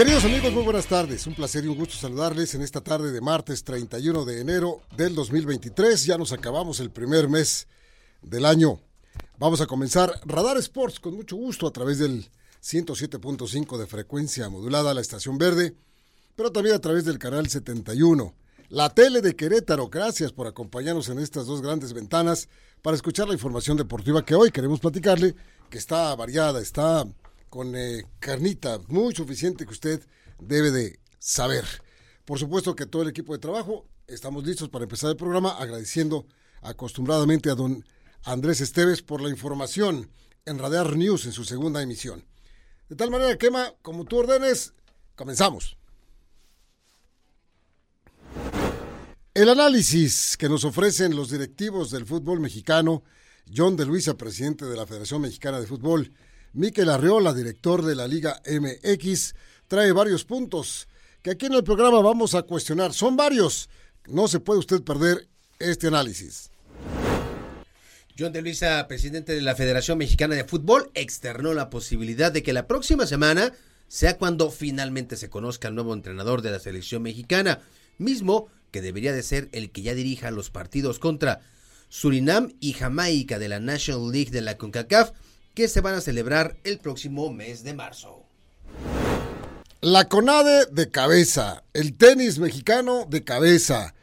Queridos amigos, muy buenas tardes. Un placer y un gusto saludarles en esta tarde de martes 31 de enero del 2023. Ya nos acabamos el primer mes del año. Vamos a comenzar Radar Sports con mucho gusto a través del 107.5 de frecuencia modulada, la estación verde, pero también a través del canal 71. La tele de Querétaro, gracias por acompañarnos en estas dos grandes ventanas para escuchar la información deportiva que hoy queremos platicarle, que está variada, está con eh, carnita muy suficiente que usted debe de saber. Por supuesto que todo el equipo de trabajo estamos listos para empezar el programa agradeciendo acostumbradamente a don Andrés Esteves por la información en Radar News en su segunda emisión. De tal manera, Quema, como tú ordenes, comenzamos. El análisis que nos ofrecen los directivos del fútbol mexicano, John de Luisa, presidente de la Federación Mexicana de Fútbol, Miquel Arriola, director de la Liga MX, trae varios puntos que aquí en el programa vamos a cuestionar. Son varios. No se puede usted perder este análisis. John de Luisa, presidente de la Federación Mexicana de Fútbol, externó la posibilidad de que la próxima semana sea cuando finalmente se conozca el nuevo entrenador de la selección mexicana, mismo que debería de ser el que ya dirija los partidos contra Surinam y Jamaica de la National League de la CONCACAF, que se van a celebrar el próximo mes de marzo. La CONADE de cabeza, el tenis mexicano de cabeza.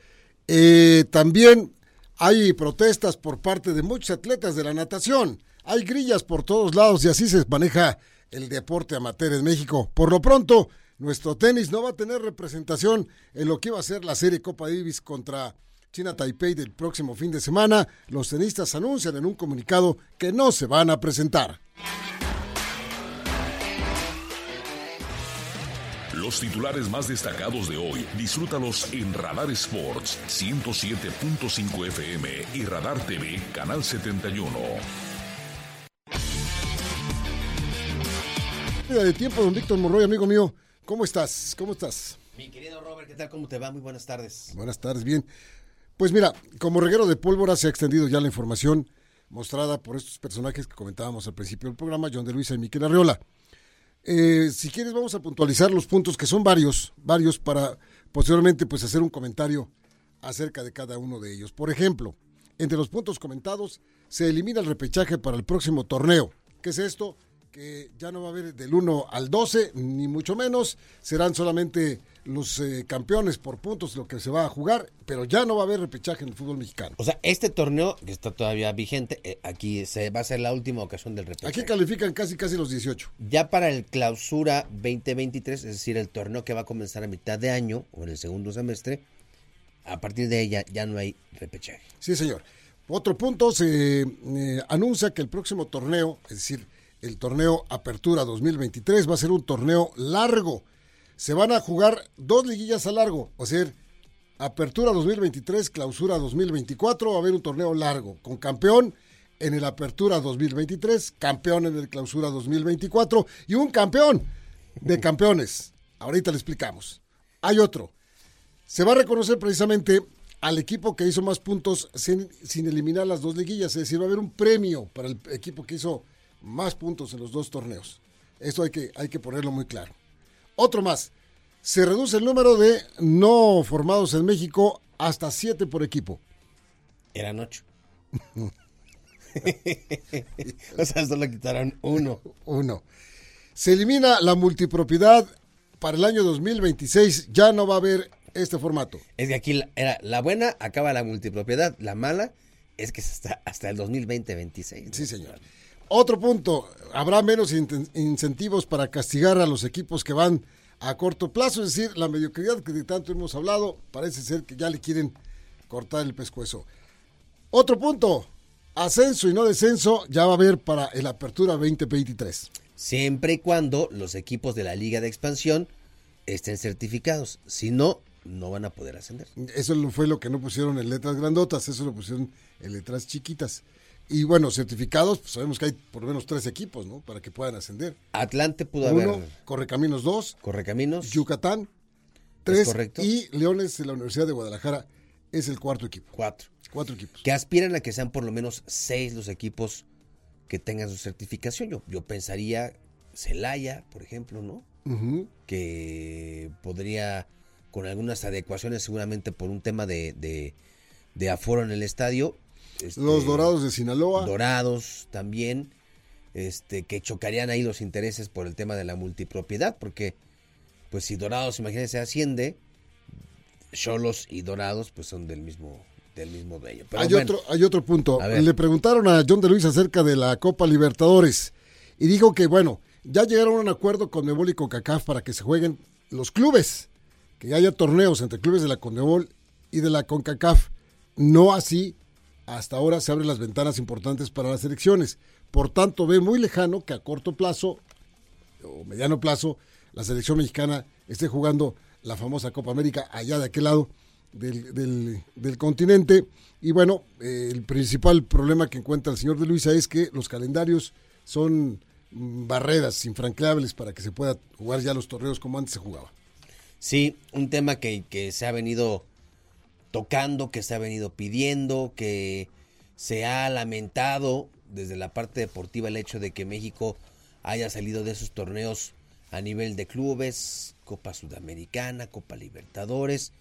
Eh, también hay protestas por parte de muchos atletas de la natación. Hay grillas por todos lados y así se maneja el deporte amateur en México. Por lo pronto, nuestro tenis no va a tener representación en lo que va a ser la serie Copa Davis contra China Taipei del próximo fin de semana. Los tenistas anuncian en un comunicado que no se van a presentar. Los titulares más destacados de hoy, disfrútalos en Radar Sports 107.5 FM y Radar TV Canal 71. de tiempo, don Víctor Morroy, amigo mío. ¿Cómo estás? ¿Cómo estás? Mi querido Robert, ¿qué tal? ¿Cómo te va? Muy buenas tardes. Buenas tardes, bien. Pues mira, como reguero de pólvora se ha extendido ya la información mostrada por estos personajes que comentábamos al principio del programa, John de Luisa y Miquel Arriola. Eh, si quieres vamos a puntualizar los puntos que son varios, varios para posteriormente pues hacer un comentario acerca de cada uno de ellos. Por ejemplo, entre los puntos comentados se elimina el repechaje para el próximo torneo. ¿Qué es esto? Que ya no va a haber del 1 al 12, ni mucho menos, serán solamente los eh, campeones por puntos lo que se va a jugar, pero ya no va a haber repechaje en el fútbol mexicano. O sea, este torneo que está todavía vigente, eh, aquí se va a ser la última ocasión del repechaje. Aquí califican casi casi los 18. Ya para el clausura 2023, es decir, el torneo que va a comenzar a mitad de año o en el segundo semestre, a partir de ella ya no hay repechaje. Sí, señor. Otro punto, se eh, anuncia que el próximo torneo, es decir, el torneo Apertura 2023 va a ser un torneo largo se van a jugar dos liguillas a largo, o sea, Apertura 2023, Clausura 2024, va a haber un torneo largo, con campeón en el Apertura 2023, campeón en el Clausura 2024 y un campeón de campeones. Ahorita le explicamos. Hay otro. Se va a reconocer precisamente al equipo que hizo más puntos sin, sin, eliminar las dos liguillas, es decir, va a haber un premio para el equipo que hizo más puntos en los dos torneos. Esto hay que, hay que ponerlo muy claro. Otro más. Se reduce el número de no formados en México hasta siete por equipo. Eran ocho. o sea, solo quitaron uno. Uno. Se elimina la multipropiedad para el año 2026. Ya no va a haber este formato. Es que aquí era la buena, acaba la multipropiedad. La mala es que está hasta el 2020-26. Sí, señor. Otro punto, habrá menos incentivos para castigar a los equipos que van a corto plazo, es decir, la mediocridad que de tanto hemos hablado, parece ser que ya le quieren cortar el pescuezo. Otro punto, ascenso y no descenso ya va a haber para el Apertura 2023. Siempre y cuando los equipos de la Liga de Expansión estén certificados. Si no, no van a poder ascender. Eso fue lo que no pusieron en letras grandotas, eso lo pusieron en letras chiquitas. Y bueno, certificados, pues sabemos que hay por lo menos tres equipos, ¿no? Para que puedan ascender. Atlante pudo Uno, haber. Correcaminos 2, Correcaminos. Yucatán 3 correcto. y Leones de la Universidad de Guadalajara es el cuarto equipo. Cuatro. Cuatro equipos. Que aspiran a que sean por lo menos seis los equipos que tengan su certificación. Yo, yo pensaría Celaya, por ejemplo, ¿no? Ujú. que podría, con algunas adecuaciones, seguramente por un tema de, de, de aforo en el estadio. Este, Los Dorados de Sinaloa. Dorados también, este, que chocarían ahí los intereses por el tema de la multipropiedad, porque, pues si Dorados, imagínense, asciende, Cholos y Dorados, pues son del mismo, del mismo dueño. Pero hay, bueno, otro, hay otro punto. Le preguntaron a John de Luis acerca de la Copa Libertadores y dijo que, bueno, ya llegaron a un acuerdo con Mebol y CONCACAF para que se jueguen los clubes, que haya torneos entre clubes de la Conmebol y de la CONCACAF. No así, hasta ahora se abren las ventanas importantes para las elecciones. Por tanto, ve muy lejano que a corto plazo o mediano plazo la selección mexicana esté jugando la famosa Copa América allá de aquel lado del, del- continente. Y bueno, eh, el principal problema que encuentra el señor de Luisa es que los calendarios son barreras infranqueables para que se pueda jugar ya los torneos como antes se jugaba. Sí, un tema que, que se ha venido tocando, que se ha venido pidiendo, que se ha lamentado desde la parte deportiva el hecho de que México haya salido de esos torneos a nivel de clubes, Copa Sudamericana, Copa Libertadores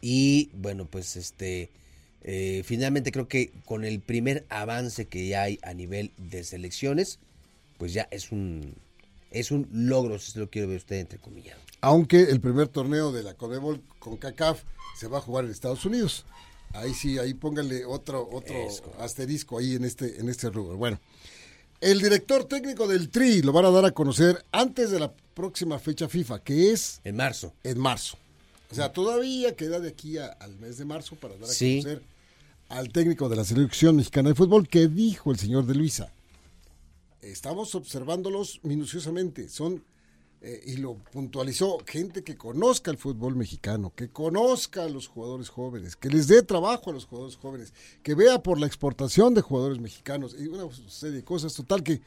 y bueno, pues este eh, finalmente creo que con el primer avance que ya hay a nivel de selecciones, pues ya es un es un logro, si lo quiere ver usted entre comillas. Aunque el primer torneo de la Conmebol con CACAF se va a jugar en Estados Unidos. Ahí sí, ahí póngale otro, otro asterisco ahí en este, en este rubro. Bueno, el director técnico del TRI lo van a dar a conocer antes de la próxima fecha FIFA, que es En marzo. en marzo. O sea, todavía queda de aquí a- al mes de marzo para dar a Sí. conocer al técnico de la selección mexicana de fútbol que dijo el señor de Luisa. Estamos observándolos minuciosamente. Son, eh, y lo puntualizó, gente que conozca el fútbol mexicano, que conozca a los jugadores jóvenes, que les dé trabajo a los jugadores jóvenes, que vea por la exportación de jugadores mexicanos y una serie de cosas. Total que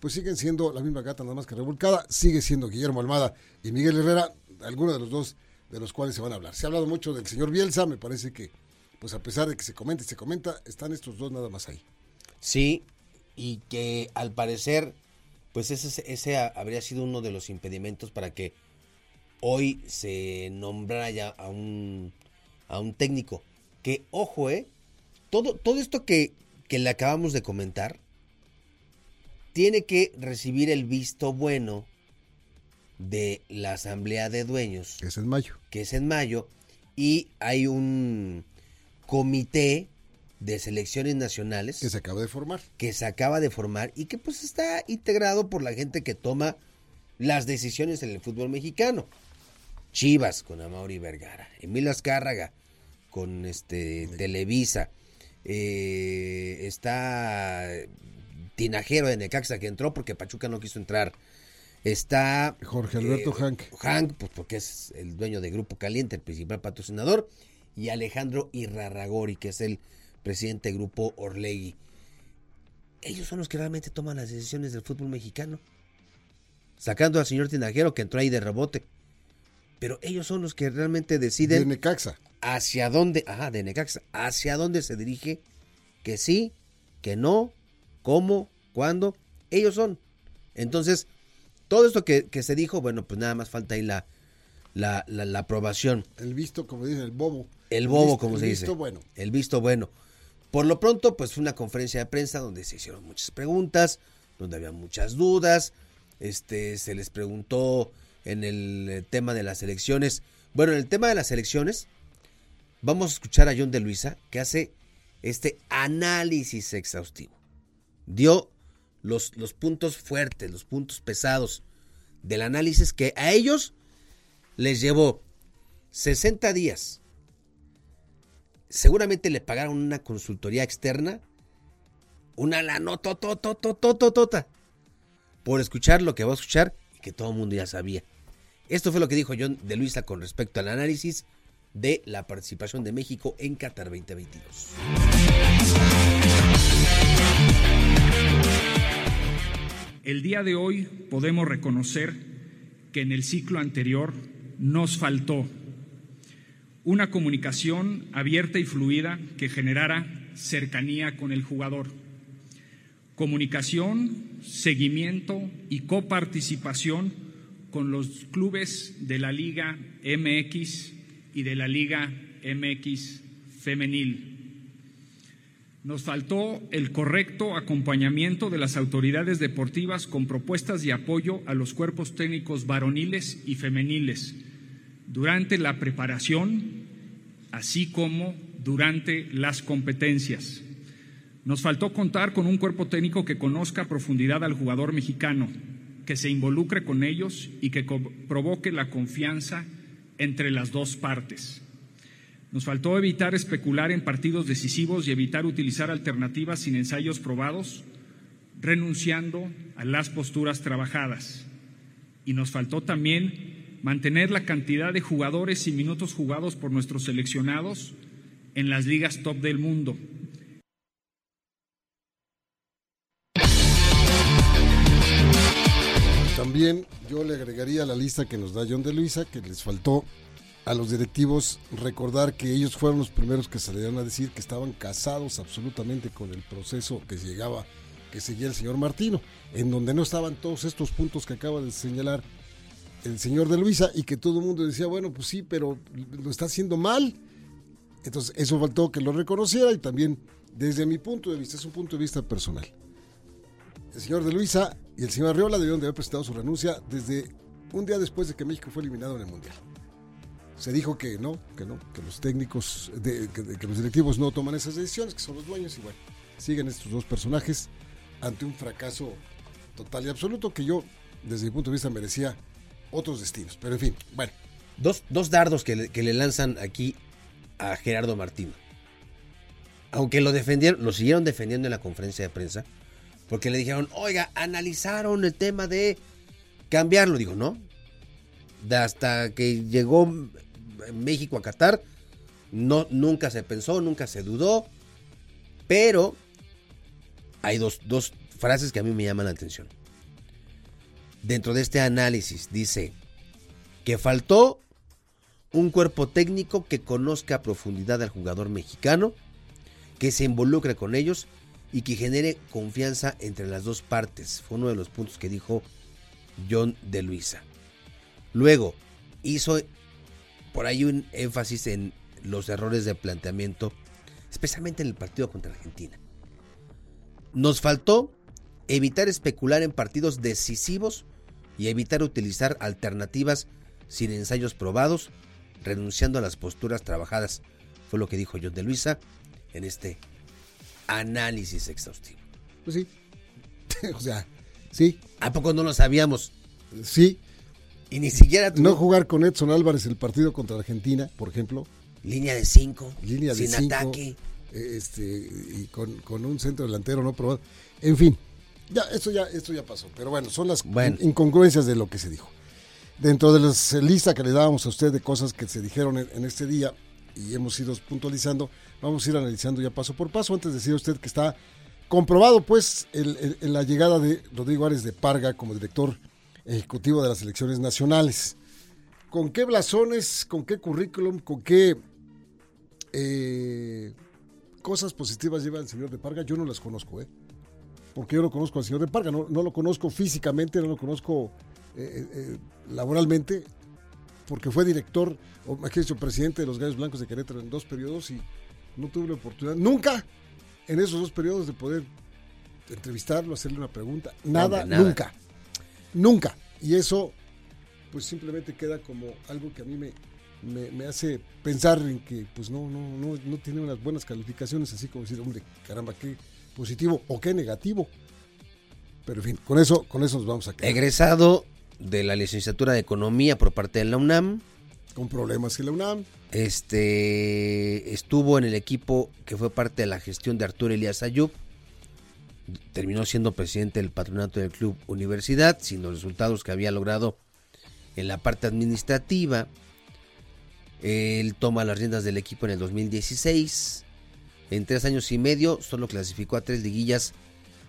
pues siguen siendo la misma gata, nada más que revolcada. Sigue siendo Guillermo Almada y Miguel Herrera, alguno de los dos de los cuales se van a hablar. Se ha hablado mucho del señor Bielsa, me parece que, pues a pesar de que se comenta y se comenta, están estos dos nada más ahí. Sí, y que al parecer, pues ese, ese ha- habría sido uno de los impedimentos para que hoy se nombrara ya a un, a un técnico. Que, ojo, eh, todo, todo esto que, que le acabamos de comentar tiene que recibir el visto bueno de la Asamblea de Dueños que es en mayo. que es en mayo, y hay un comité de selecciones nacionales Que se acaba de formar. que se acaba de formar y que pues está integrado por la gente que toma las decisiones en el fútbol mexicano. Chivas con Amaury Vergara, Emilio Azcárraga con este Televisa, eh, está Tinajero de Necaxa que entró porque Pachuca no quiso entrar. Está Jorge Alberto Hank. Hank, pues porque es el dueño de Grupo Caliente, el principal patrocinador, y Alejandro Irrarragori, que es el presidente de Grupo Orlegui. Ellos son los que realmente toman las decisiones del fútbol mexicano. Sacando al señor Tinajero que entró ahí de rebote. Pero ellos son los que realmente De deciden Necaxa. hacia dónde, ajá, de Necaxa, hacia dónde se dirige, que sí, que no, cómo, cuándo, ellos son. Entonces, todo esto que, que se dijo, bueno, pues nada más falta ahí la, la, la, la aprobación, El visto, como dicen, el bobo. el bobo, visto- como el se dice. visto bueno. El visto bueno. Por lo pronto, pues fue una conferencia de prensa donde se hicieron muchas preguntas, donde había muchas dudas, este, se les preguntó en el eh, tema de las elecciones. Bueno, en el tema de las elecciones, vamos a escuchar a John de Luisa, que hace este análisis exhaustivo. Dio los, los puntos fuertes, los puntos pesados del análisis que a ellos les llevó 60 días. Seguramente le pagaron una consultoría externa una lanotototototota por escuchar lo que va a escuchar y que todo el mundo ya sabía. Esto fue lo que dijo John de Luisa con respecto al análisis de la participación de México en Qatar 2022. El día de hoy podemos reconocer que en el ciclo anterior nos faltó una comunicación abierta y fluida que generara cercanía con el jugador. Comunicación, seguimiento y coparticipación con los clubes de la Liga MX y de la Liga MX femenil. Nos faltó el correcto acompañamiento de las autoridades deportivas con propuestas de apoyo a los cuerpos técnicos varoniles y femeniles durante la preparación, así como durante las competencias. Nos faltó contar con un cuerpo técnico que conozca a profundidad al jugador mexicano, que se involucre con ellos y que provoque la confianza entre las dos partes. Nos faltó evitar especular en partidos decisivos y evitar utilizar alternativas sin ensayos probados, renunciando a las posturas trabajadas. Y nos faltó también mantener la cantidad de jugadores y minutos jugados por nuestros seleccionados en las ligas top del mundo. También yo le agregaría a la lista que nos da John de Luisa que les faltó a los directivos recordar que ellos fueron los primeros que salieron a decir que estaban casados absolutamente con el proceso que llegaba, que seguía el señor Martino, en donde no estaban todos estos puntos que acaba de señalar el señor de Luisa y que todo el mundo decía, bueno, pues sí, pero lo está haciendo mal. Entonces, eso faltó que lo reconociera y también, desde mi punto de vista, es un punto de vista personal. El señor de Luisa y el señor Arriola debieron de haber presentado su renuncia desde un día después de que México fue eliminado en el Mundial se dijo que no, que no, que los técnicos, de, que, los directivos no toman esas decisiones, que son los dueños, y bueno, siguen estos dos personajes ante un fracaso total y absoluto que yo, desde mi punto de vista, merecía otros destinos. Pero en fin, bueno. Dos, dos dardos que le, lanzan aquí a Gerardo Martín. Aunque lo defendieron, lo siguieron defendiendo en la conferencia de prensa, porque le dijeron, oiga, analizaron el tema de cambiarlo. Digo, no. Hasta que llegó México a Qatar. No, nunca se pensó, nunca se dudó. Pero hay dos, dos frases que a mí me llaman la atención. Dentro de este análisis dice que faltó un cuerpo técnico que conozca a profundidad al jugador mexicano, que se involucre con ellos y que genere confianza entre las dos partes. Fue uno de los puntos que dijo John de Luisa. Luego, hizo por ahí un énfasis en los errores de planteamiento, especialmente en el partido contra Argentina. Nos faltó evitar especular en partidos decisivos y evitar utilizar alternativas sin ensayos probados, renunciando a las posturas trabajadas. Fue lo que dijo John de Luisa en este análisis exhaustivo. Pues sí. o sea, sí. ¿A poco no lo sabíamos? Sí. Y ni siquiera No jugar con Edson Álvarez el partido contra Argentina, por ejemplo. Línea de cinco. Línea de sin ataque. Este, y con, un centro delantero no probado. En fin, ya, esto ya, esto ya pasó. Pero bueno, son las incongruencias de lo que se dijo. Dentro de la lista que le dábamos a usted de cosas que se dijeron en, este día y hemos ido puntualizando, vamos a ir analizando ya paso por paso. Antes de decir a usted que está comprobado, pues, la llegada de Rodrigo Árez de Parga como director ejecutivo de las elecciones nacionales. ¿Con qué blasones, con qué currículum, con qué eh, cosas positivas lleva el señor de Parga? Yo no las conozco, ¿eh? Porque yo no conozco al señor de Parga, no, lo conozco físicamente, no lo conozco eh, eh, laboralmente, porque fue director, o mejor dicho, presidente de los Gallos Blancos de Querétaro en dos periodos y no tuve la oportunidad, nunca en esos dos periodos de poder entrevistarlo, hacerle una pregunta, nada. nunca. Nunca. Y eso, pues simplemente queda como algo que a mí me, me, hace pensar en que, pues no, no, no, no tiene unas buenas calificaciones, así como decir, hombre, caramba, qué positivo o qué negativo. Pero en fin, con eso, con eso nos vamos a quedar. Egresado de la licenciatura de Economía por parte de la UNAM. Con problemas en la UNAM. Este estuvo en el equipo que fue parte de la gestión de Arturo Elías Ayub terminó siendo presidente del patronato del club Universidad, sin los resultados que había logrado en la parte administrativa. Él toma las riendas del equipo en el 2016. En tres años y medio solo clasificó a tres liguillas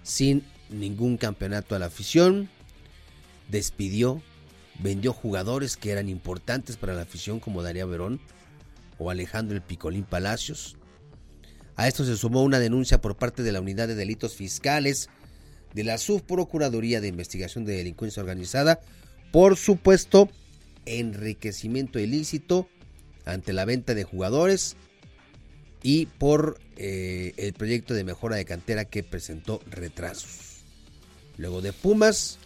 sin ningún campeonato a la afición. Despidió, vendió jugadores que eran importantes para la afición como Darío Verón o Alejandro el Picolín Palacios. A esto se sumó una denuncia por parte de la Unidad de Delitos Fiscales de la Subprocuraduría de Investigación de Delincuencia Organizada por supuesto enriquecimiento ilícito ante la venta de jugadores y por eh, el proyecto de mejora de cantera que presentó retrasos. Luego de Pumas,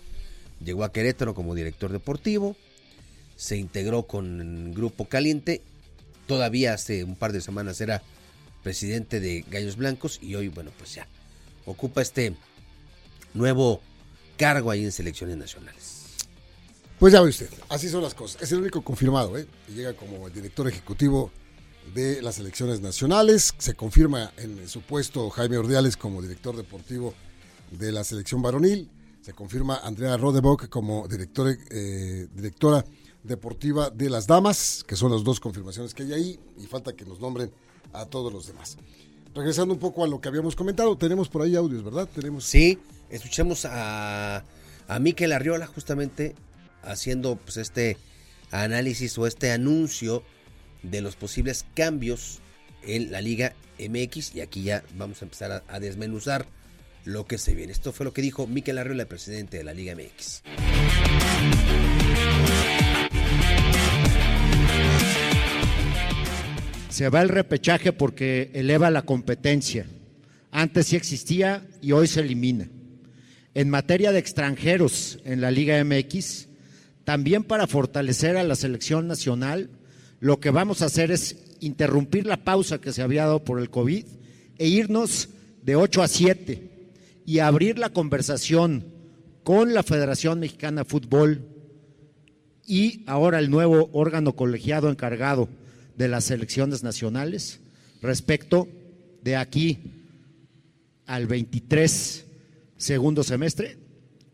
llegó a Querétaro como director deportivo, se integró con Grupo Caliente, todavía hace un par de semanas era presidente de Gallos Blancos y hoy, bueno, pues ya ocupa este nuevo cargo ahí en selecciones nacionales. Pues ya ve usted, así son las cosas. Es el único confirmado, ¿eh? Llega como el director ejecutivo de las elecciones nacionales. Se confirma en su puesto Jaime Ordiales como director deportivo de la selección varonil. Se confirma Andrea Rodebock como eh, directora deportiva de las damas, que son las dos confirmaciones que hay ahí, y falta que nos nombren a todos los demás. Regresando un poco a lo que habíamos comentado, tenemos por ahí audios, ¿verdad? Tenemos. Sí, escuchemos a, a Miquel Arriola justamente haciendo pues, este análisis o este anuncio de los posibles cambios en la Liga MX y aquí ya vamos a empezar a, desmenuzar lo que se viene. Esto fue lo que dijo Miquel Arriola, presidente de la Liga MX. Se va el repechaje porque eleva la competencia. Antes sí existía y hoy se elimina. En materia de extranjeros en la Liga MX, también para fortalecer a la selección nacional, lo que vamos a hacer es interrumpir la pausa que se había dado por el COVID e irnos de 8 a 7 y abrir la conversación con la Federación Mexicana de Fútbol y ahora el nuevo órgano colegiado encargado de las selecciones nacionales respecto de aquí al 23 segundo semestre,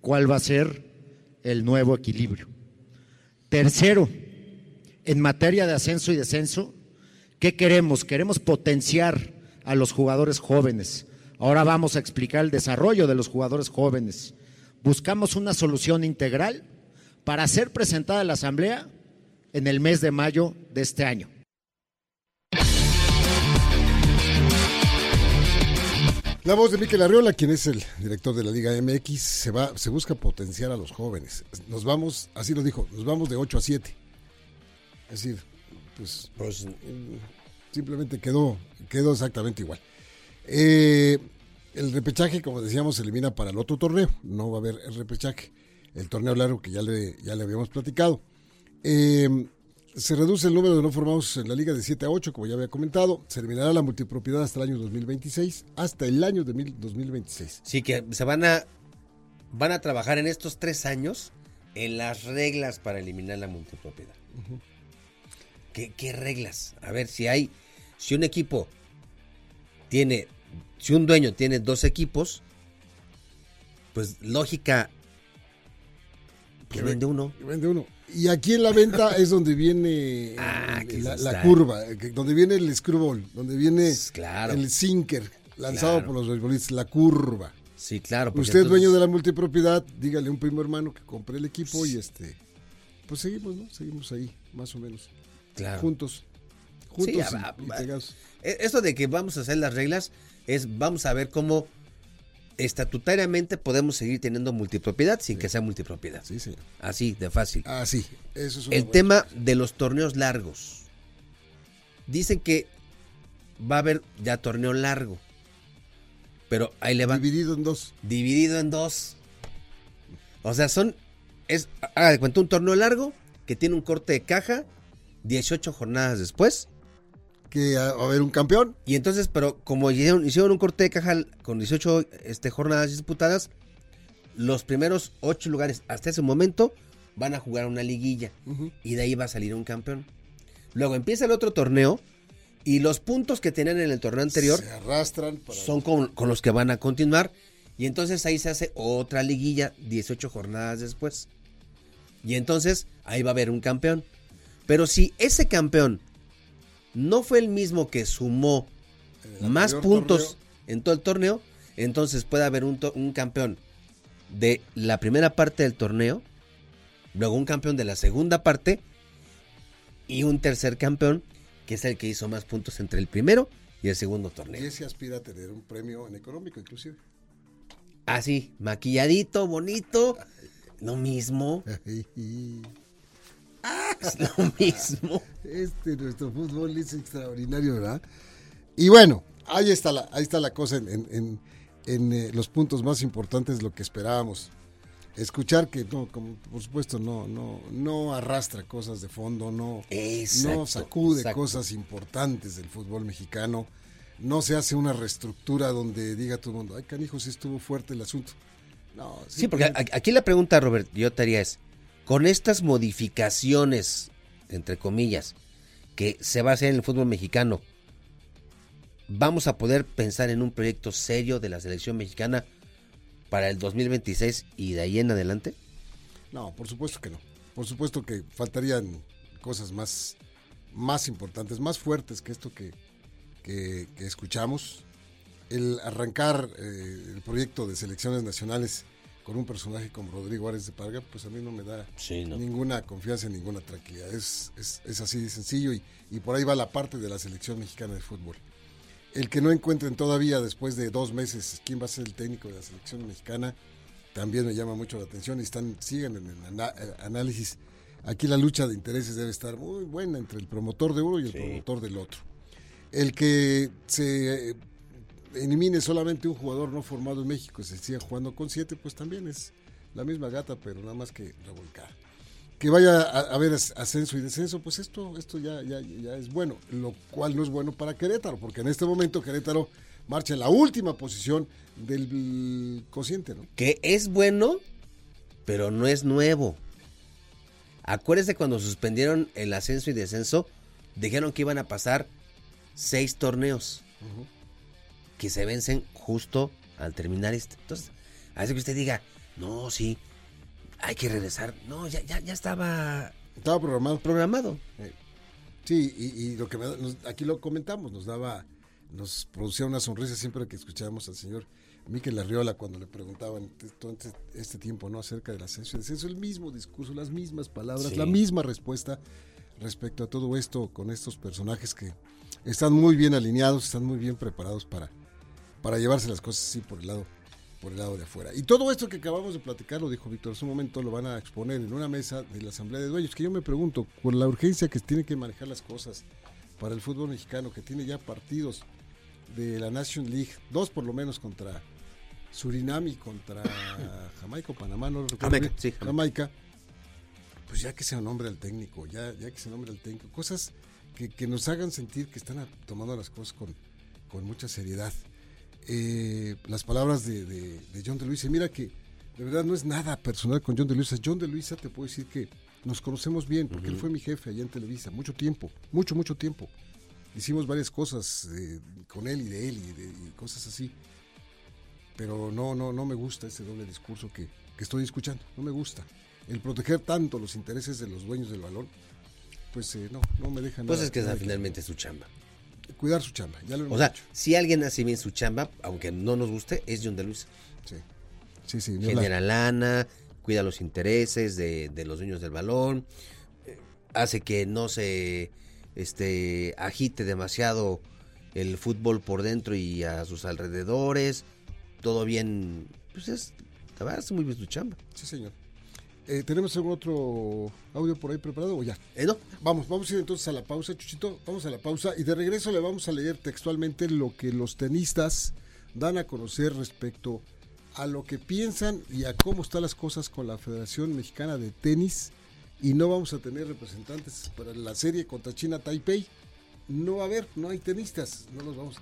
cuál va a ser el nuevo equilibrio. Tercero, en materia de ascenso y descenso, ¿qué queremos? Queremos potenciar a los jugadores jóvenes. Ahora vamos a explicar el desarrollo de los jugadores jóvenes. Buscamos una solución integral para ser presentada a la Asamblea en el mes de mayo de este año. La voz de Miquel Arriola, quien es el director de la Liga MX, se va, se busca potenciar a los jóvenes. Nos vamos, así lo dijo, nos vamos de 8 a 7. Es decir, pues, pues simplemente quedó, quedó exactamente igual. Eh, el repechaje, como decíamos, se elimina para el otro torneo. No va a haber el repechaje. El torneo largo que ya le, ya le habíamos platicado. Eh, se reduce el número de no formados en la liga de 7 a 8, como ya había comentado. Se eliminará la multipropiedad hasta el año 2026, hasta el año de 2026. Sí, que se van a, van a trabajar en estos tres años en las reglas para eliminar la multipropiedad. ¿Qué, reglas? A ver, si hay, si un equipo tiene, si un dueño tiene dos equipos, pues lógica, que vende uno. vende uno. Y aquí en la venta es donde viene ah, la, curva, donde viene el screwball, donde viene el sinker lanzado por los beisbolistas, la curva. Sí, claro. Usted es dueño de la multipropiedad, dígale a un primo hermano que compré el equipo y este, pues seguimos, ¿no? Seguimos ahí, más o menos. Claro. Juntos. Juntos sí, e, Eso de que vamos a hacer las reglas es, vamos a ver cómo estatutariamente podemos seguir teniendo multipropiedad sin que sea multipropiedad. Sí, sí. Así, de fácil. Así, eso es El tema de los torneos largos. Dicen que va a haber ya torneo largo. Pero ahí le va. Dividido en dos. Dividido en dos. O sea, son. Es, haga de cuenta, un torneo largo que tiene un corte de caja 18 jornadas después que va a haber un campeón. Y entonces, pero como hicieron, un corte de caja con 18 este, jornadas disputadas, los primeros 8 lugares hasta ese momento van a jugar una liguilla. Y de ahí va a salir un campeón. Luego empieza el otro torneo y los puntos que tenían en el torneo anterior se arrastran son con, los que van a continuar. Y entonces ahí se hace otra liguilla 18 jornadas después. Y entonces ahí va a haber un campeón. Pero si ese campeón no fue el mismo que sumó más puntos en todo el torneo, entonces puede haber un, un campeón de la primera parte del torneo, luego un campeón de la segunda parte y un tercer campeón que es el que hizo más puntos entre el primero y el segundo torneo. Y ese aspira a tener un premio en económico inclusive. Así, maquilladito, bonito, lo mismo. es lo mismo. Este nuestro fútbol es extraordinario, ¿verdad? Y bueno, ahí está la, ahí está la cosa en, en, en, eh, los puntos más importantes, lo que esperábamos. Escuchar que no, como, por supuesto, no, no, no arrastra cosas de fondo, no, Exacto, no sacude exacto. cosas importantes del fútbol mexicano, no se hace una reestructura donde diga todo el mundo, ay canijo, sí estuvo fuerte el asunto. No, Sí, porque aquí la pregunta, Robert, yo te haría es, con estas modificaciones, entre comillas, que se va a hacer en el fútbol mexicano, ¿vamos a poder pensar en un proyecto serio de la selección mexicana para el 2026 y de ahí en adelante? No, por supuesto que no. Por supuesto que faltarían cosas más, más importantes, más fuertes que esto que, que- escuchamos. El arrancar eh, el proyecto de selecciones nacionales con un personaje como Rodrigo Árez de Parga, pues a mí no me da Sí, ¿no? ninguna confianza, ninguna tranquilidad. Es, es, es así de sencillo y, y por ahí va la parte de la selección mexicana de fútbol. El que no encuentren todavía después de dos meses quién va a ser el técnico de la selección mexicana, también me llama mucho la atención y están, siguen en el eh, análisis. Aquí la lucha de intereses debe estar muy buena entre el promotor de uno y el Sí. promotor del otro. El que se elimine solamente un jugador no formado en México y se siga jugando con siete, pues también es la misma gata, pero nada más que revolcada. Que vaya a, a haber as- ascenso y descenso, pues esto, esto ya, ya, ya es bueno, lo cual no es bueno para Querétaro, porque en este momento Querétaro marcha en la última posición del cociente, ¿no? Que es bueno, pero no es nuevo. Acuérdese cuando suspendieron el ascenso y descenso, dijeron que iban a pasar seis torneos que se vencen justo al terminar este. Entonces, a veces que usted diga, no, sí, hay que regresar. No, ya, ya, ya estaba Estaba programado. programado. Sí, y, y lo que nos- aquí lo comentamos, nos daba, nos producía una sonrisa siempre que escuchábamos al señor Miquel Arriola cuando le preguntaban todo este, este tiempo no acerca del ascenso y descenso, el mismo discurso, las mismas palabras, Sí. la misma respuesta respecto a todo esto con estos personajes que están muy bien alineados, están muy bien preparados para, para llevarse las cosas así por el lado por el lado de afuera. Y todo esto que acabamos de platicar, lo dijo Víctor, en su momento lo van a exponer en una mesa de la Asamblea de Dueños, que yo me pregunto, con la urgencia que tiene que manejar las cosas para el fútbol mexicano, que tiene ya partidos de la Nation League, dos por lo menos contra Surinam y contra Jamaica o Panamá, no recuerdo Jamaica, sí, Jamaica. Jamaica, pues ya que se nombre al técnico, ya, ya que se nombre al técnico, cosas que, que nos hagan sentir que están tomando las cosas con, con mucha seriedad. Eh, las palabras de, de- de John de Luisa, mira que de verdad no es nada personal con John de Luisa. John de Luisa te puedo decir que nos conocemos bien, porque él fue mi jefe allá en Televisa, mucho tiempo, mucho, mucho tiempo. Hicimos varias cosas eh, con él y de él y, de, y cosas así. Pero no, no, no me gusta ese doble discurso que, que estoy escuchando. No me gusta. El proteger tanto los intereses de los dueños del balón, pues eh, no, no me deja Pues nada- es que esa finalmente es su chamba. Cuidar su chamba. Ya lo hemos O sea, dicho. si alguien hace bien su chamba, aunque no nos guste, es John de Luis. Sí, sí, sí. Genera lana, cuida los intereses de, de los dueños del balón, hace que no se este, agite demasiado el fútbol por dentro y a sus alrededores. Todo bien, pues es, la verdad, hace muy bien su chamba. Sí, señor. Eh, ¿Tenemos algún otro audio por ahí preparado o ya? Eh, no, Vamos, vamos a ir entonces a la pausa, Chuchito. Vamos a la pausa y de regreso le vamos a leer textualmente lo que los tenistas dan a conocer respecto a lo que piensan y a cómo están las cosas con la Federación Mexicana de Tenis. Y no vamos a tener representantes para la serie contra China Taipei. No va a haber, no hay tenistas, no los vamos.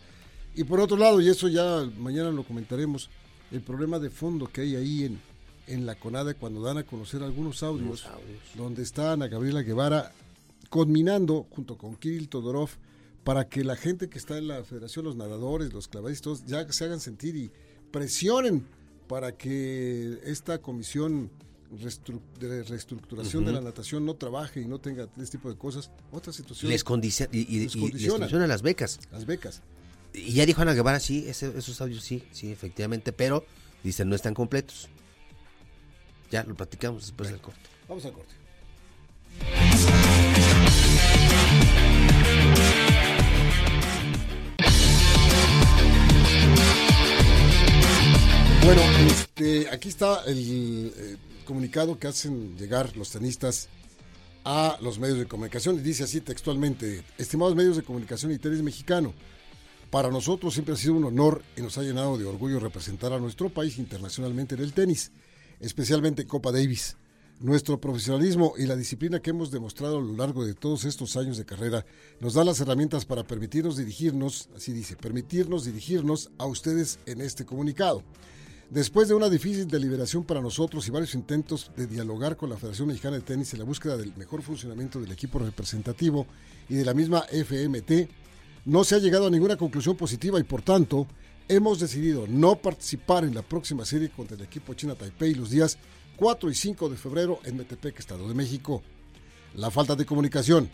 Y por otro lado, y eso ya mañana lo comentaremos, el problema de fondo que hay ahí en, en la CONADE cuando dan a conocer algunos audios, donde está Ana Gabriela Guevara conminando junto con Kirill Todorov para que la gente que está en la federación, los nadadores, los clavadistas, ya se hagan sentir y presionen para que esta comisión de reestructuración de la natación no trabaje y no tenga este tipo de cosas, otras situaciones. Les, condiciona, y, les condiciona. las becas. Las becas. Y ya dijo Ana Guevara, sí, esos audios sí, sí, efectivamente, pero dicen no están completos. Ya lo platicamos después del corte. Vamos al corte. Bueno, este, aquí está el eh, comunicado que hacen llegar los tenistas a los medios de comunicación y dice así textualmente, estimados medios de comunicación y tenis mexicano, para nosotros siempre ha sido un honor y nos ha llenado de orgullo representar a nuestro país internacionalmente en el tenis, especialmente Copa Davis. Nuestro profesionalismo y la disciplina que hemos demostrado a lo largo de todos estos años de carrera nos da las herramientas para permitirnos dirigirnos, así dice, permitirnos dirigirnos a ustedes en este comunicado. Después de una difícil deliberación para nosotros y varios intentos de dialogar con la Federación Mexicana de Tenis en la búsqueda del mejor funcionamiento del equipo representativo y de la misma FMT, no se ha llegado a ninguna conclusión positiva y por tanto hemos decidido no participar en la próxima serie contra el equipo China Taipei los días 4 y 5 de febrero en Metepec, Estado de México. La falta de comunicación,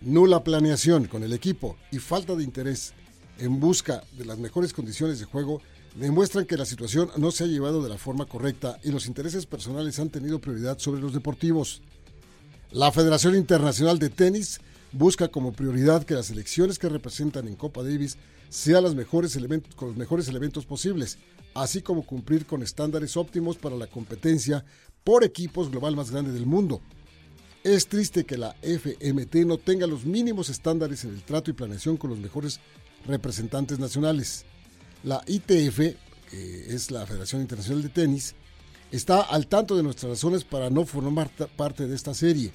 nula planeación con el equipo y falta de interés en busca de las mejores condiciones de juego demuestran que la situación no se ha llevado de la forma correcta y los intereses personales han tenido prioridad sobre los deportivos. La Federación Internacional de Tenis busca como prioridad que las elecciones que representan en Copa Davis sean las mejores elementos, con los mejores elementos posibles, así como cumplir con estándares óptimos para la competencia por equipos global más grande del mundo. Es triste que la FMT no tenga los mínimos estándares en el trato y planeación con los mejores representantes nacionales. La ITF, que es la Federación Internacional de Tenis, está al tanto de nuestras razones para no formar parte de esta serie.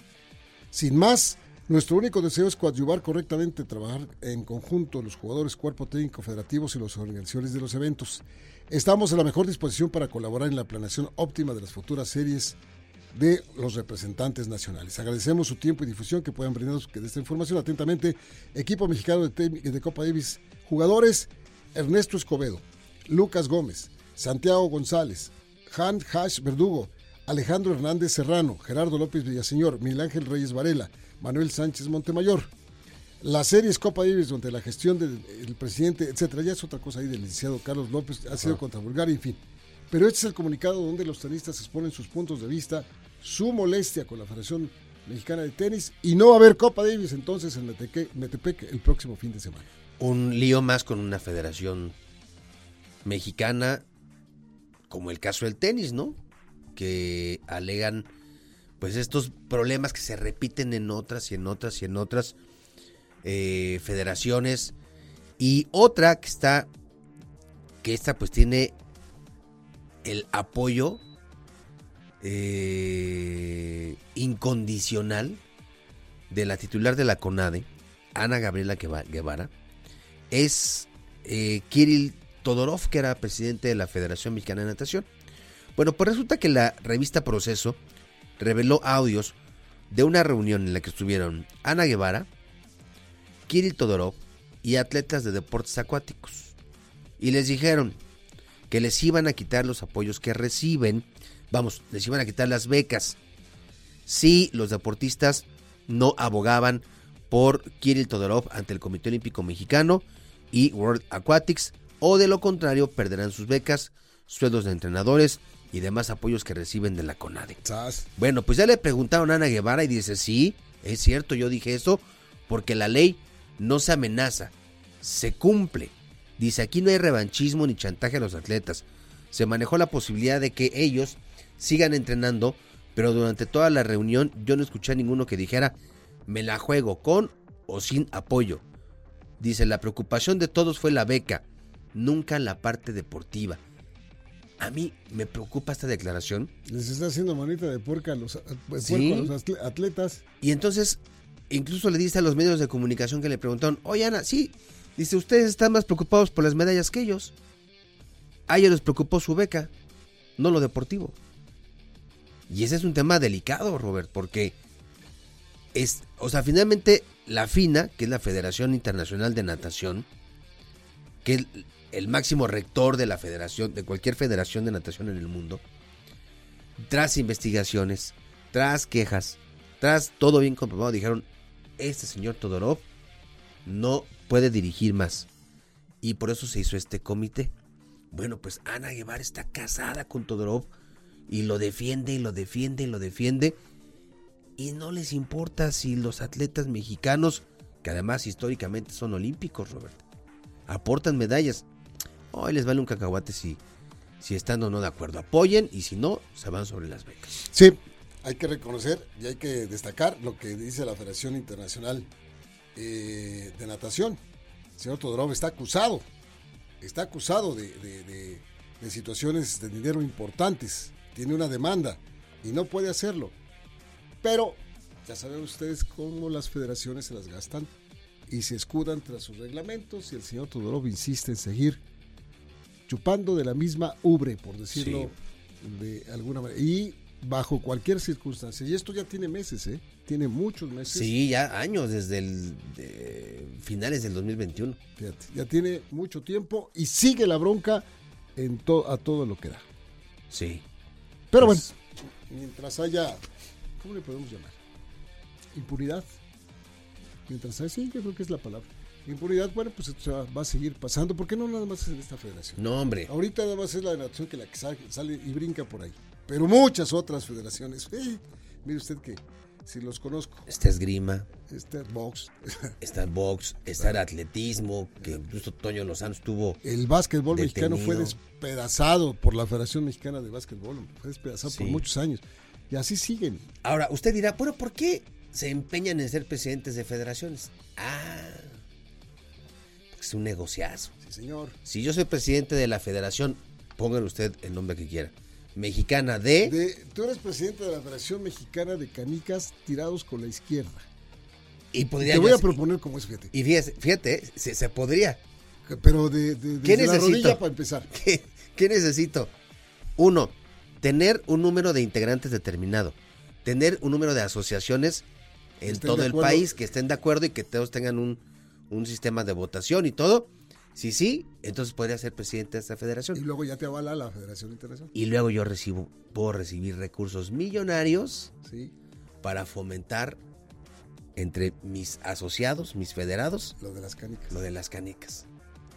Sin más, nuestro único deseo es coadyuvar correctamente, trabajar en conjunto los jugadores, cuerpo técnico federativos y los organizadores de los eventos. Estamos a la mejor disposición para colaborar en la planeación óptima de las futuras series de los representantes nacionales. Agradecemos su tiempo y difusión que puedan brindarnos de esta información atentamente. Equipo mexicano de, de Copa Davis, jugadores Ernesto Escobedo, Lucas Gómez, Santiago González, Han Hash Verdugo, Alejandro Hernández Serrano, Gerardo López Villaseñor, Miguel Ángel Reyes Varela, Manuel Sánchez Montemayor. La serie Copa Davis, donde la gestión del presidente, etcétera, ya es otra cosa ahí del licenciado Carlos López, ha sido contra vulgar, en fin. Pero este es el comunicado donde los tenistas exponen sus puntos de vista, su molestia con la Federación Mexicana de Tenis y no va a haber Copa Davis entonces en Metepec el próximo fin de semana un lío más con una federación mexicana, como el caso del tenis, ¿no? Que alegan pues estos problemas que se repiten en otras y en otras y en otras eh, federaciones. Y otra que está, que esta pues tiene el apoyo eh, incondicional de la titular de la CONADE, Ana Gabriela Guevara, es eh, Kirill Todorov, que era presidente de la Federación Mexicana de Natación. Bueno, pues resulta que la revista Proceso reveló audios de una reunión en la que estuvieron Ana Guevara, Kirill Todorov y atletas de deportes acuáticos. Y les dijeron que les iban a quitar los apoyos que reciben, vamos, les iban a quitar las becas, si los deportistas no abogaban por Kirill Todorov ante el Comité Olímpico Mexicano y World Aquatics, o de lo contrario perderán sus becas, sueldos de entrenadores y demás apoyos que reciben de la CONADE. Bueno, pues ya le preguntaron a Ana Guevara y dice, sí, es cierto, yo dije eso, porque la ley no se amenaza, se cumple. Dice, aquí no hay revanchismo ni chantaje a los atletas. Se manejó la posibilidad de que ellos sigan entrenando, pero durante toda la reunión yo no escuché a ninguno que dijera, me la juego con o sin apoyo. Dice, la preocupación de todos fue la beca, nunca la parte deportiva. A mí me preocupa esta declaración. Les está haciendo manita de puerca a los, pues, atletas. Y entonces, incluso le dice a los medios de comunicación que le preguntaron, oye Ana, sí, dice, ustedes están más preocupados por las medallas que ellos. A ellos les preocupó su beca, no lo deportivo. Y ese es un tema delicado, Robert, porque es, o sea, finalmente la FINA, que es la Federación Internacional de Natación, que el, máximo rector de la federación, de cualquier federación de natación en el mundo, tras investigaciones, tras quejas, tras todo bien comprobado, dijeron, este señor Todorov no puede dirigir más. Y por eso se hizo este comité. Bueno, pues Ana Guevara está casada con Todorov y lo defiende y lo defiende y lo defiende. Y no les importa si los atletas mexicanos, que además históricamente son olímpicos, Robert, aportan medallas. Hoy les vale un cacahuate si, si están o no de acuerdo. Apoyen y si no, se van sobre las becas. Sí, hay que reconocer y hay que destacar lo que dice la Federación Internacional eh, de Natación. El señor Todorov está acusado, está acusado de, de- de- situaciones de dinero importantes, tiene una demanda y no puede hacerlo. Pero ya saben ustedes cómo las federaciones se las gastan y se escudan tras sus reglamentos y el señor Todorov insiste en seguir chupando de la misma ubre, por decirlo de alguna manera. Y bajo cualquier circunstancia. Y esto ya tiene meses, ¿eh? Tiene muchos meses. Sí, ya años desde el de finales del 2021. Fíjate, ya tiene mucho tiempo y sigue la bronca en to- a todo lo que da. Sí. Pero Pues- bueno, mientras haya, ¿cómo le podemos llamar? Impunidad. Mientras haya, sí, yo creo que es la palabra. Impunidad, bueno, pues esto va, a seguir pasando, porque no nada más es en esta federación. No, hombre. Ahorita nada más es la natación que la que sale, y brinca por ahí. Pero muchas otras federaciones. eh, mire usted que si los conozco, Está esgrima, este box, está box, está el atletismo, que incluso Toño Lozano estuvo. el básquetbol mexicano fue despedazado por la Federación Mexicana de Básquetbol, fue despedazado por muchos años. Y así siguen. Ahora, usted dirá, pero ¿por qué se empeñan en ser presidentes de federaciones? Ah, es un negociazo. Sí, señor. Si yo soy presidente de la federación, póngale usted el nombre que quiera. Mexicana de... De- tú eres presidente de la Federación Mexicana de Canicas tirados con la izquierda. y podría Te voy a proponer como es, fíjate. Y fíjate, fíjate se, se podría. Pero de, de, ¿Qué desde la necesito? rodilla para empezar. ¿Qué, qué necesito? Uno, tener un número de integrantes determinado. Tener un número de asociaciones en todo el país que estén de acuerdo y que todos tengan un, un sistema de votación y todo. Si sí, entonces podría ser presidente de esta Y federación. luego ya te avala la Federación Internacional. Y luego yo recibo, puedo recibir recursos millonarios Sí, para fomentar entre mis asociados, mis federados, lo de las canicas. lo de las canicas.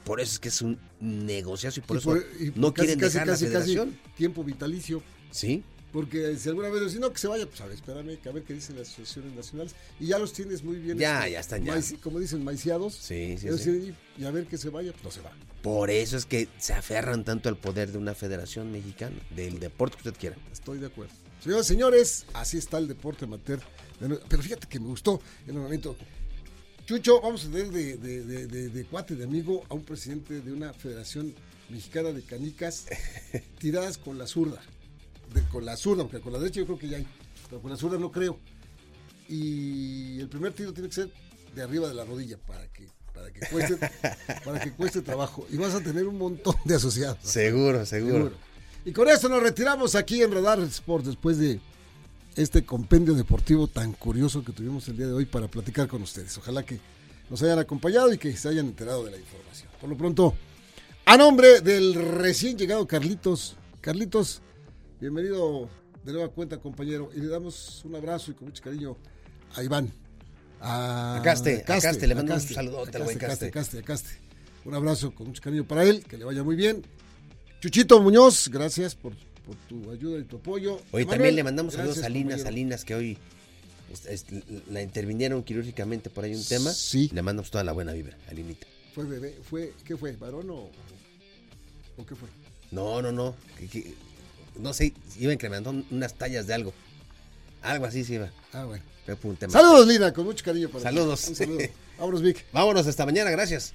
Por eso es que es un negociazo y por Y eso por- y no casi, quieren casi, dejar casi, la federación. tiempo vitalicio. Sí, Porque si alguna vez decís, no, que se vaya, pues a ver, espérame, que a ver qué dicen las asociaciones nacionales. Y ya los tienes muy bien. Ya, este, ya están ya. maici- como dicen, maiciados. Sí, sí, sí. Y, y a ver que se vaya, pues no se va. Por eso es que se aferran tanto al poder de una federación mexicana, del deporte que usted quiera. Estoy de acuerdo. Señoras y señores, así está el deporte amateur. Pero fíjate que me gustó el momento. Chucho, vamos a tener de, de, de, de- de cuate, de amigo, a un presidente de una federación mexicana de canicas tiradas con la zurda. De- con la zurda, porque con la derecha yo creo que ya hay, pero con la zurda no creo. Y el primer tiro tiene que ser de arriba de la rodilla para que, para que, cueste, para que cueste trabajo. Y vas a tener un montón de asociados. Seguro, Seguro. Y con esto nos retiramos aquí en Radar Sport después de este compendio deportivo tan curioso que tuvimos el día de hoy para platicar con ustedes. Ojalá que nos hayan acompañado y que se hayan enterado de la información. Por lo pronto, a nombre del recién llegado Carlitos, Carlitos, bienvenido de nueva cuenta, compañero, y le damos un abrazo y con mucho cariño a Iván. A A Caste, a Caste, le a mando un Caste, al buen Caste, Caste. Caste. Un abrazo con mucho cariño para él, que le vaya muy bien. Chuchito Muñoz, gracias por, por tu ayuda y tu apoyo. Hoy Manuel, también le mandamos saludos a Linas, compañero. a Linas que hoy la intervinieron quirúrgicamente por ahí un tema. Sí. Le mandamos toda la buena vibra a Linita. Fue bebé, fue, ¿qué fue? ¿Varón o, o qué fue? No, no, no. que- que- no sé, iba incrementando unas tallas de algo. Algo así se iba. Ah, bueno. Pero un tema. Saludos, Lina, con mucho cariño para ti. Saludos. Un saludo. Vámonos, Vic. Vámonos hasta mañana, gracias.